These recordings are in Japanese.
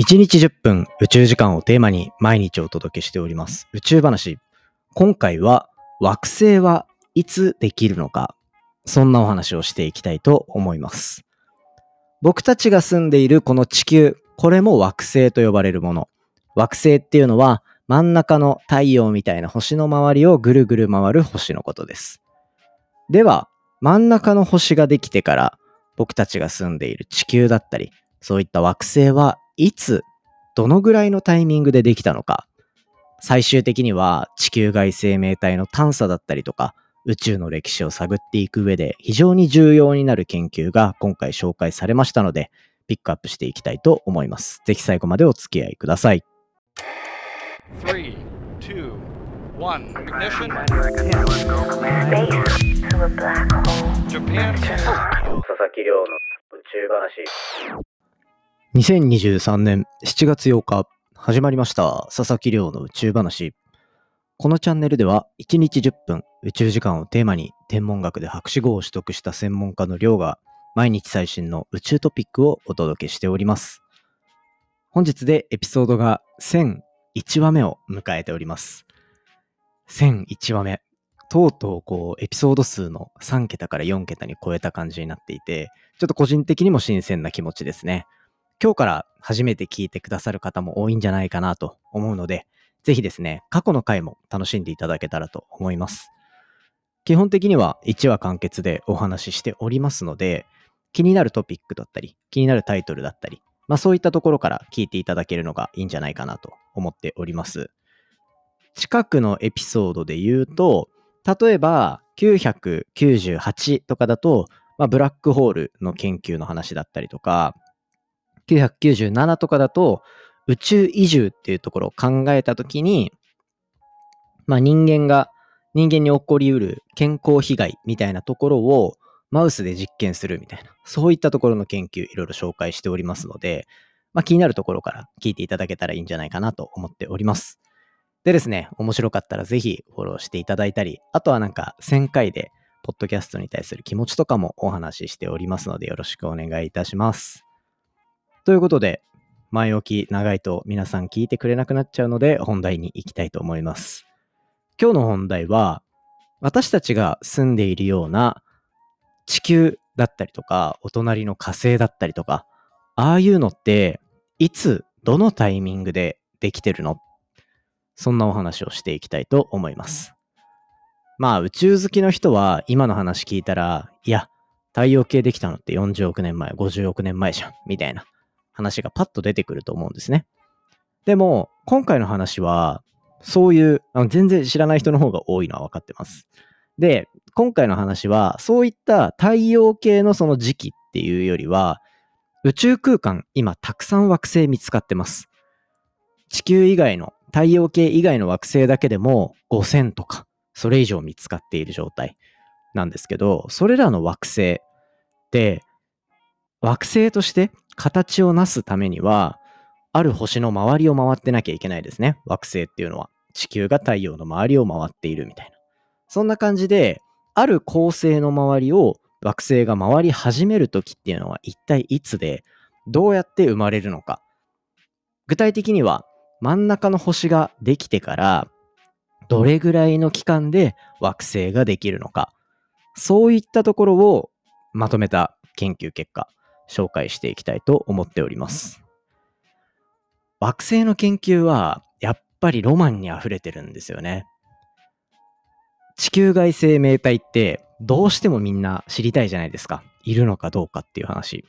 1日10分宇宙時間をテーマに毎日お届けしております宇宙話。今回は惑星はいつできるのか、そんなお話をしていきたいと思います。僕たちが住んでいるこの地球、これも惑星と呼ばれるもの。惑星っていうのは真ん中の太陽みたいな星の周りをぐるぐる回る星のことです。では、真ん中の星ができてから僕たちが住んでいる地球だったり、そういった惑星はいつ、どのぐらいのタイミングでできたのか、最終的には地球外生命体の探査だったりとか、宇宙の歴史を探っていく上で非常に重要になる研究が今回紹介されましたので、ピックアップしていきたいと思います。ぜひ最後までお付き合いください。3, 2, 1, ignition. Japan. 佐々木亮の宇宙話。2023年7月8日、始まりました。佐々木亮の宇宙話。このチャンネルでは、1日10分宇宙時間をテーマに、天文学で博士号を取得した専門家の亮が、毎日最新の宇宙トピックをお届けしております。本日でエピソードが1001話目を迎えております。1001話目。とうとうこうエピソード数の3桁から4桁に超えた感じになっていて、ちょっと個人的にも新鮮な気持ちですね。今日から初めて聞いてくださる方も多いんじゃないかなと思うので、ぜひですね、過去の回も楽しんでいただけたらと思います。基本的には1話完結でお話ししておりますので、気になるトピックだったり、気になるタイトルだったり、まあそういったところから聞いていただけるのがいいんじゃないかなと思っております。近くのエピソードで言うと、例えば998とかだと、まあ、ブラックホールの研究の話だったりとか、997とかだと、宇宙移住っていうところを考えたときに、まあ人間が、人間に起こりうる健康被害みたいなところをマウスで実験するみたいな、そういったところの研究いろいろ紹介しておりますので、まあ気になるところから聞いていただけたらいいんじゃないかなと思っております。でですね、面白かったらぜひフォローしていただいたり、あとはなんか1000回でポッドキャストに対する気持ちとかもお話ししておりますのでよろしくお願いいたします。ということで、前置き長いと皆さん聞いてくれなくなっちゃうので、本題に行きたいと思います。今日の本題は、私たちが住んでいるような地球だったりとか、お隣の火星だったりとか、ああいうのって、いつ、どのタイミングでできてるの？そんなお話をしていきたいと思います。まあ、宇宙好きの人は今の話聞いたら、いや、太陽系できたのって40億年前、50億年前じゃん、みたいな話がパッと出てくると思うんですね。でも、今回の話は、そういう、あの全然知らない人の方が多いのは分かってます。で、今回の話は、そういった太陽系のその時期っていうよりは、宇宙空間、今たくさん惑星見つかってます。地球以外の、太陽系以外の惑星だけでも5000とか、それ以上見つかっている状態なんですけど、それらの惑星って、惑星として形をなすためには、ある星の周りを回ってなきゃいけないですね。惑星っていうのは。地球が太陽の周りを回っているみたいな。そんな感じで、ある恒星の周りを惑星が回り始めるときっていうのは一体いつで、どうやって生まれるのか。具体的には、真ん中の星ができてから、どれぐらいの期間で惑星ができるのか。そういったところをまとめた研究結果紹介していきたいと思っております。惑星の研究はやっぱりロマンに溢れてるんですよね。地球外生命体ってどうしてもみんな知りたいじゃないですか。いるのかどうかっていう話。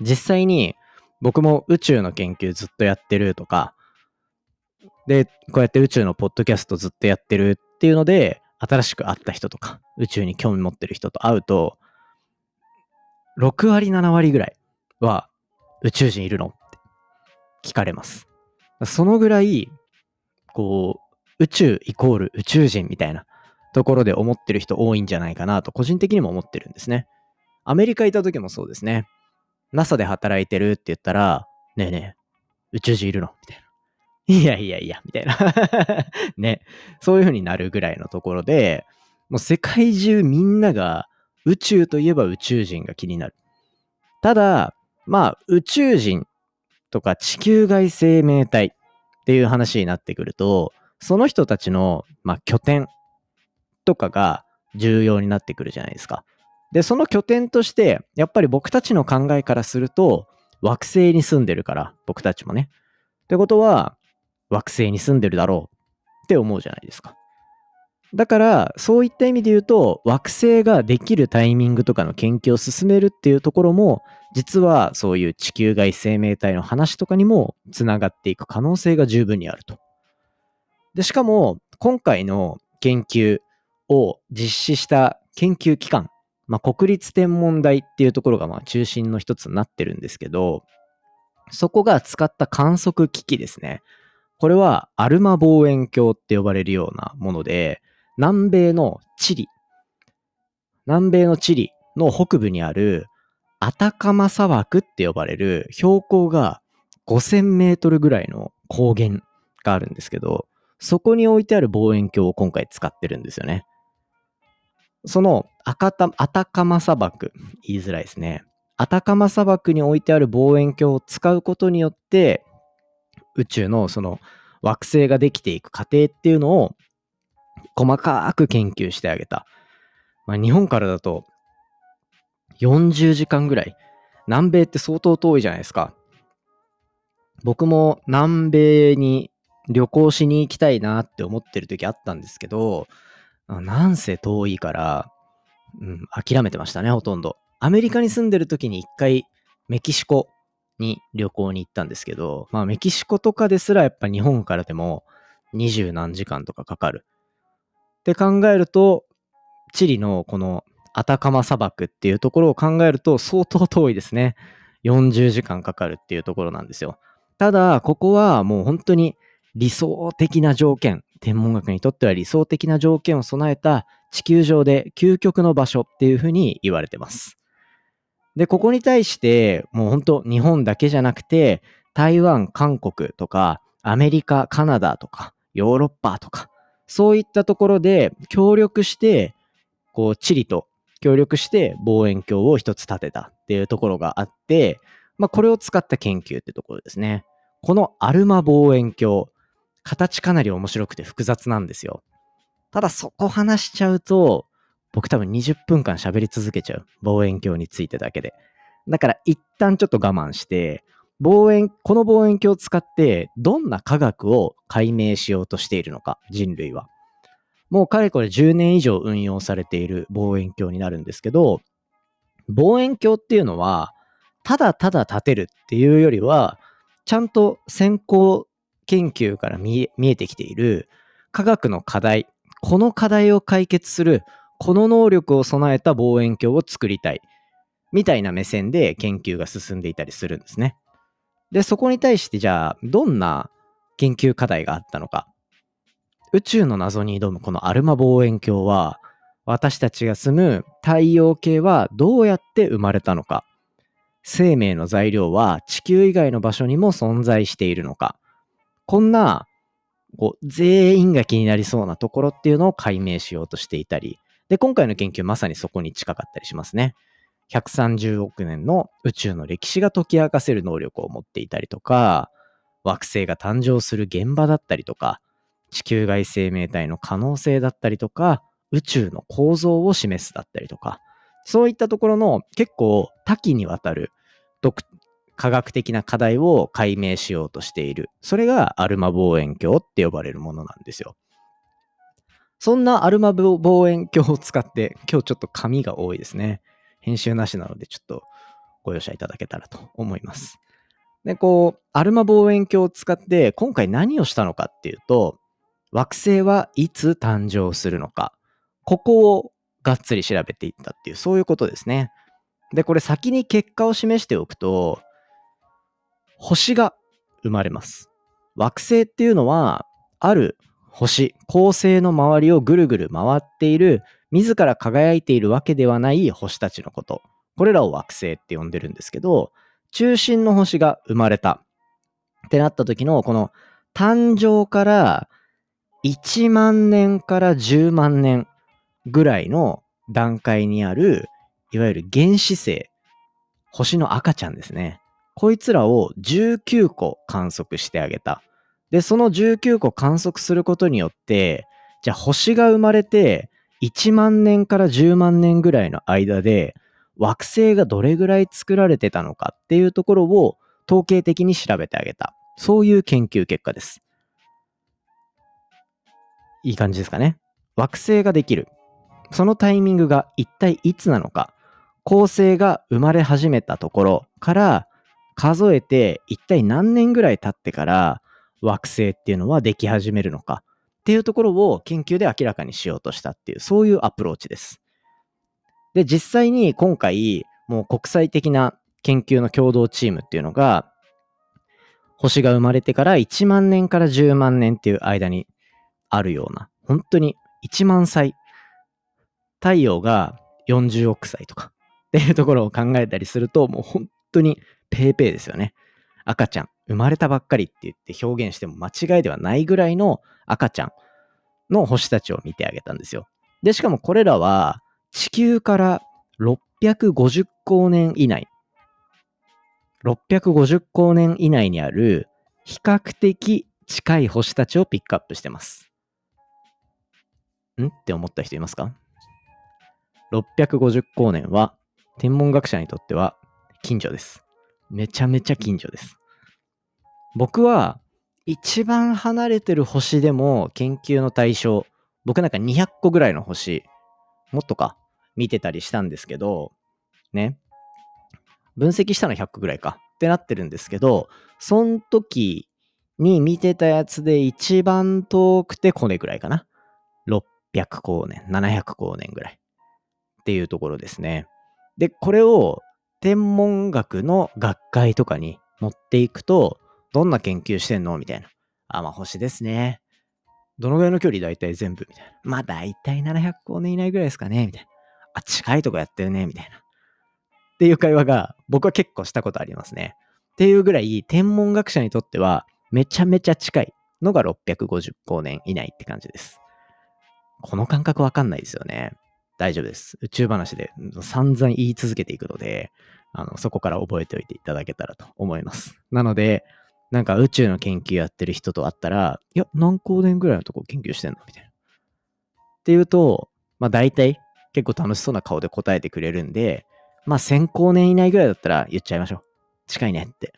実際に僕も宇宙の研究ずっとやってるとか、で、こうやって宇宙のポッドキャストずっとやってるっていうので、新しく会った人とか、宇宙に興味持ってる人と会うと、6割、7割ぐらいは宇宙人いるの？って聞かれます。そのぐらい、こう、宇宙イコール宇宙人みたいなところで思ってる人多いんじゃないかなと、個人的にも思ってるんですね。アメリカいた時もそうですね。NASA で働いてるって言ったら、ねえねえ、宇宙人いるの？みたいな。いやいやいや、みたいな ね。そういう風になるぐらいのところで、もう世界中みんなが宇宙といえば宇宙人が気になる。ただ、まあ、宇宙人とか地球外生命体っていう話になってくると、その人たちの、まあ、拠点とかが重要になってくるじゃないですか。で、その拠点として、やっぱり僕たちの考えからすると、惑星に住んでるから、僕たちもね。ってことは、惑星に住んでるだろうって思うじゃないですか。だから、そういった意味で言うと、惑星ができるタイミングとかの研究を進めるっていうところも、実はそういう地球外生命体の話とかにもつながっていく可能性が十分にあると。で、しかも、今回の研究を実施した研究機関、まあ、国立天文台っていうところがまあ中心の一つになってるんですけど、そこが使った観測機器ですね。これはアルマ望遠鏡って呼ばれるようなもので、南米のチリ、南米のチリの北部にあるアタカマ砂漠って呼ばれる標高が5000メートルぐらいの高原があるんですけど、そこに置いてある望遠鏡を今回使ってるんですよね。その赤たアタカマ砂漠、言いづらいですね。アタカマ砂漠に置いてある望遠鏡を使うことによって、宇宙のその惑星ができていく過程っていうのを細かく研究してあげた。まあ、日本からだと40時間ぐらい。南米って相当遠いじゃないですか。僕も南米に旅行しに行きたいなって思ってる時あったんですけど、なんせ遠いから、うん、諦めてましたね、ほとんど。アメリカに住んでる時に一回メキシコに旅行に行ったんですけど、まあメキシコとかですらやっぱ日本からでも二十何時間とかかかる。って考えると、チリのこのアタカマ砂漠っていうところを考えると相当遠いですね。40時間かかるっていうところなんですよ。ただ、ここはもう本当に理想的な条件、天文学にとっては理想的な条件を備えた地球上で究極の場所っていうふうに言われてます。で、ここに対してもう本当日本だけじゃなくて台湾、韓国とかアメリカ、カナダとかヨーロッパとかそういったところで協力して、こう、チリと協力して望遠鏡を一つ立てたっていうところがあって、まあ、これを使った研究ってところですね。このアルマ望遠鏡、形かなり面白くて複雑なんですよ。ただそこ話しちゃうと、僕多分20分間喋り続けちゃう。望遠鏡についてだけで。だから一旦ちょっと我慢して、望遠、この望遠鏡を使ってどんな科学を解明しようとしているのか、人類は。もうかれこれ10年以上運用されている望遠鏡になるんですけど、望遠鏡っていうのは、ただただ立てるっていうよりは、ちゃんと先行研究から見え見えてきている科学の課題、この課題を解決する、この能力を備えた望遠鏡を作りたい、みたいな目線で研究が進んでいたりするんですね。で、そこに対してじゃあ、どんな研究課題があったのか。宇宙の謎に挑むこのアルマ望遠鏡は、私たちが住む太陽系はどうやって生まれたのか。生命の材料は地球以外の場所にも存在しているのか。こんな、こう、全員が気になりそうなところっていうのを解明しようとしていたり。で、今回の研究まさにそこに近かったりしますね。130億年の宇宙の歴史が解き明かせる能力を持っていたりとか、惑星が誕生する現場だったりとか、地球外生命体の可能性だったりとか、宇宙の構造を示すだったりとか、そういったところの結構多岐にわたる科学的な課題を解明しようとしている。それがアルマ望遠鏡って呼ばれるものなんですよ。そんなアルマ望遠鏡を使って、今日ちょっと紙が多いですね。編集なしなのでちょっとご容赦いただけたらと思います。で、こう、アルマ望遠鏡を使って今回何をしたのかっていうと、惑星はいつ誕生するのか、ここをがっつり調べていったっていう、そういうことですね。で、これ先に結果を示しておくと、星が生まれます。惑星っていうのは、ある星、恒星の周りをぐるぐる回っている自ら輝いているわけではない星たちのこと。これらを惑星って呼んでるんですけど、中心の星が生まれたってなった時のこの誕生から1万年から10万年ぐらいの段階にある、いわゆる原始星、星の赤ちゃんですね。こいつらを19個観測してあげた。で、その19個観測することによって、じゃあ星が生まれて1万年から10万年ぐらいの間で惑星がどれぐらい作られてたのかっていうところを統計的に調べてあげた。そういう研究結果です。いい感じですかね。惑星ができる。そのタイミングが一体いつなのか。恒星が生まれ始めたところから数えて一体何年ぐらい経ってから惑星っていうのはでき始めるのかっていうところを研究で明らかにしようとしたっていうそういうアプローチです。で、実際に今回もう国際的な研究の共同チームっていうのが星が生まれてから1万年から10万年っていう間にあるような本当に1万歳太陽が40億歳とかっていうところを考えたりすると、もう本当にペーペーですよね。赤ちゃん、生まれたばっかりって言って表現しても間違いではないぐらいの赤ちゃんの星たちを見てあげたんですよ。で、しかもこれらは地球から650光年以内、650光年以内にある比較的近い星たちをピックアップしてます。ん？って思った人いますか ?650 光年は天文学者にとっては近所です。めちゃめちゃ近所です。僕は一番離れてる星でも研究の対象、僕なんか200個ぐらいの星、もっとか、見てたりしたんですけど、ね。分析したの100個ぐらいかってなってるんですけど、その時に見てたやつで一番遠くてこれぐらいかな。600光年、700光年ぐらいっていうところですね。で、これを天文学の学会とかに持っていくと、どんな研究してんの？みたいな。あ、まあ星ですね。どのぐらいの距離大体全部？みたいな。まあ大体700光年以内ぐらいですかね？みたいな。あ、近いとこやってるね？みたいな。っていう会話が僕は結構したことありますね。っていうぐらい天文学者にとってはめちゃめちゃ近いのが650光年以内って感じです。この感覚わかんないですよね。大丈夫です。宇宙話で散々言い続けていくので、あの、そこから覚えておいていただけたらと思います。なので、なんか宇宙の研究やってる人と会ったら、いや、何光年ぐらいのとこ研究してんの？みたいな。っていうと、まあ大体結構楽しそうな顔で答えてくれるんで、まあ1000光年以内ぐらいだったら言っちゃいましょう。近いねって。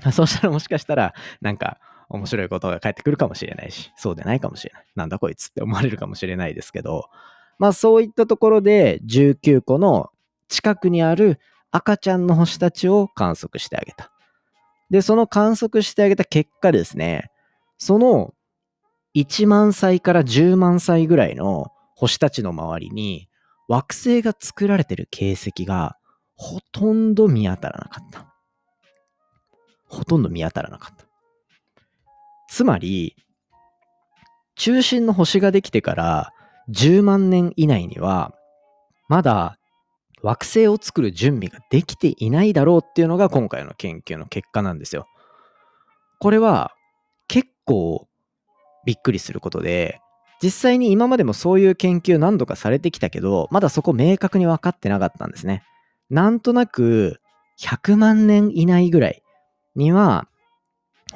そうしたらもしかしたら、なんか面白いことが返ってくるかもしれないし、そうでないかもしれない。なんだこいつって思われるかもしれないですけど、まあそういったところで19個の近くにある赤ちゃんの星たちを観測してあげた。で、その観測してあげた結果ですね、その1万歳から10万歳ぐらいの星たちの周りに惑星が作られてる形跡がほとんど見当たらなかった。ほとんど見当たらなかった。つまり、中心の星ができてから10万年以内には、まだ惑星を作る準備ができていないだろうっていうのが今回の研究の結果なんですよ。これは結構びっくりすることで、実際に今までもそういう研究何度かされてきたけど、まだそこ明確に分かってなかったんですね。なんとなく100万年以内ぐらいには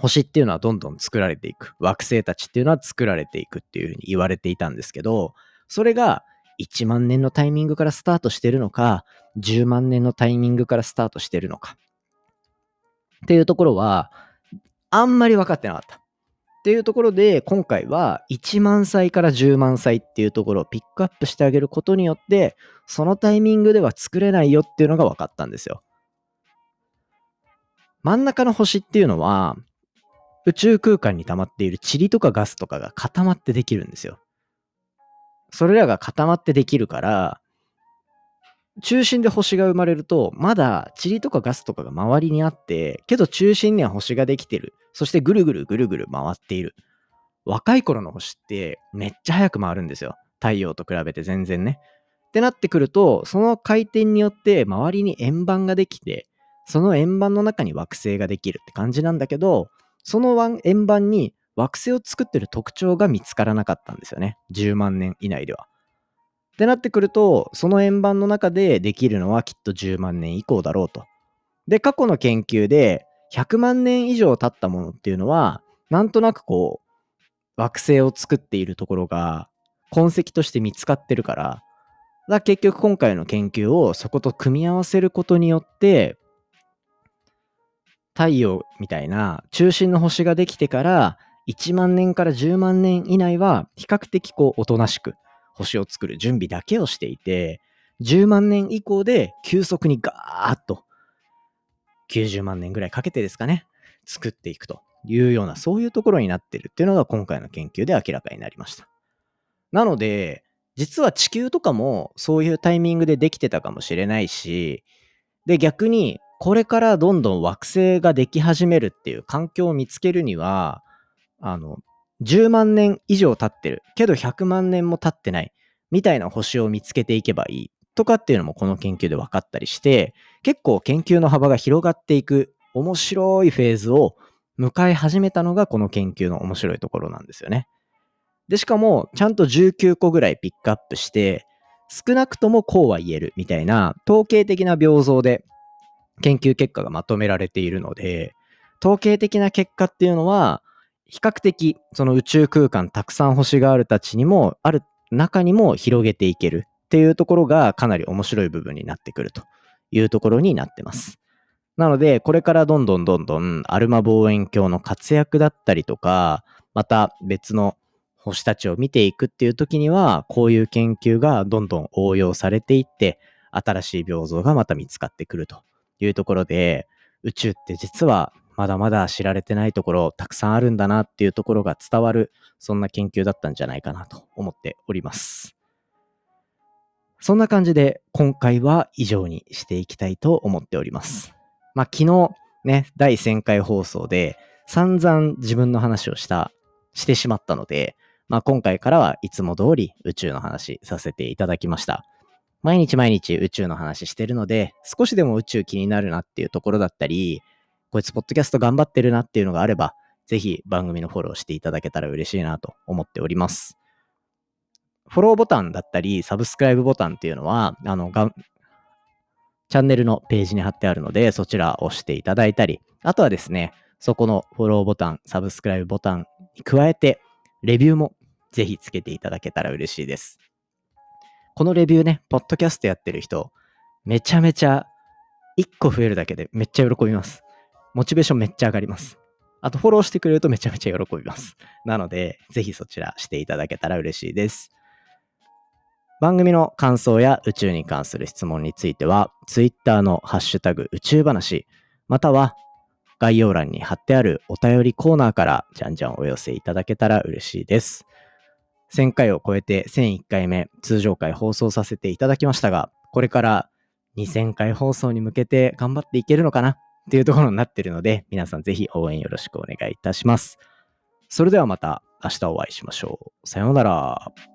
星っていうのはどんどん作られていく。惑星たちっていうのは作られていくっていうふうに言われていたんですけど、それが1万年のタイミングからスタートしてるのか、10万年のタイミングからスタートしてるのか。っていうところは、あんまり分かってなかった。っていうところで、今回は1万歳から10万歳っていうところをピックアップしてあげることによって、そのタイミングでは作れないよっていうのが分かったんですよ。真ん中の星っていうのは、宇宙空間に溜まっている塵とかガスとかが固まってできるんですよ。それらが固まってできるから、中心で星が生まれると、まだ塵とかガスとかが周りにあって、けど中心には星ができてる。そしてぐるぐるぐるぐる回っている。若い頃の星ってめっちゃ早く回るんですよ。太陽と比べて全然ね。ってなってくると、その回転によって周りに円盤ができて、その円盤の中に惑星ができるって感じなんだけど、その円盤に惑星を作ってる特徴が見つからなかったんですよね。10万年以内では。ってなってくると、その円盤の中でできるのはきっと10万年以降だろうと。で、過去の研究で100万年以上経ったものっていうのは、なんとなくこう、惑星を作っているところが痕跡として見つかってるから、だ結局今回の研究をそこと組み合わせることによって、太陽みたいな中心の星ができてから1万年から10万年以内は比較的こうおとなしく星を作る準備だけをしていて10万年以降で急速にガーッと90万年ぐらいかけてですかね作っていくというようなそういうところになってるっていうのが今回の研究で明らかになりました。なので実は地球とかもそういうタイミングでできてたかもしれないしで逆にこれからどんどん惑星ができ始めるっていう環境を見つけるには、あの、10万年以上経ってる、けど100万年も経ってない、みたいな星を見つけていけばいいとかっていうのもこの研究で分かったりして、結構研究の幅が広がっていく面白いフェーズを迎え始めたのがこの研究の面白いところなんですよね。で、しかもちゃんと19個ぐらいピックアップして、少なくともこうは言えるみたいな統計的な平等で研究結果がまとめられているので、統計的な結果っていうのは、比較的その宇宙空間たくさん星があるたちにも、ある中にも広げていけるっていうところがかなり面白い部分になってくるというところになってます。なので、これからどんどんどんどんアルマ望遠鏡の活躍だったりとか、また別の星たちを見ていくっていう時には、こういう研究がどんどん応用されていって、新しい病像がまた見つかってくるというところで、宇宙って実はまだまだ知られてないところたくさんあるんだなっていうところが伝わる、そんな研究だったんじゃないかなと思っております。そんな感じで今回は以上にしていきたいと思っております。まあ昨日ね、第1000回放送で散々自分の話をした、してしまったので、まあ今回からはいつも通り宇宙の話させていただきました。毎日毎日宇宙の話してるので、少しでも宇宙気になるなっていうところだったり、こいつポッドキャスト頑張ってるなっていうのがあれば、ぜひ番組のフォローしていただけたら嬉しいなと思っております。フォローボタンだったり、サブスクライブボタンっていうのは、あの、がチャンネルのページに貼ってあるので、そちらを押していただいたり、あとはですね、そこのフォローボタン、サブスクライブボタンに加えて、レビューもぜひつけていただけたら嬉しいです。このレビューね、ポッドキャストやってる人、めちゃめちゃ、1個増えるだけでめっちゃ喜びます。モチベーションめっちゃ上がります。あと、フォローしてくれるとめちゃめちゃ喜びます。なので、ぜひそちらしていただけたら嬉しいです。番組の感想や宇宙に関する質問については、Twitter のハッシュタグ宇宙話、または概要欄に貼ってあるお便りコーナーからじゃんじゃんお寄せいただけたら嬉しいです。1000回を超えて1001回目通常回放送させていただきましたが、これから2000回放送に向けて頑張っていけるのかなっていうところになってるので、皆さんぜひ応援よろしくお願いいたします。それではまた明日お会いしましょう。さようなら。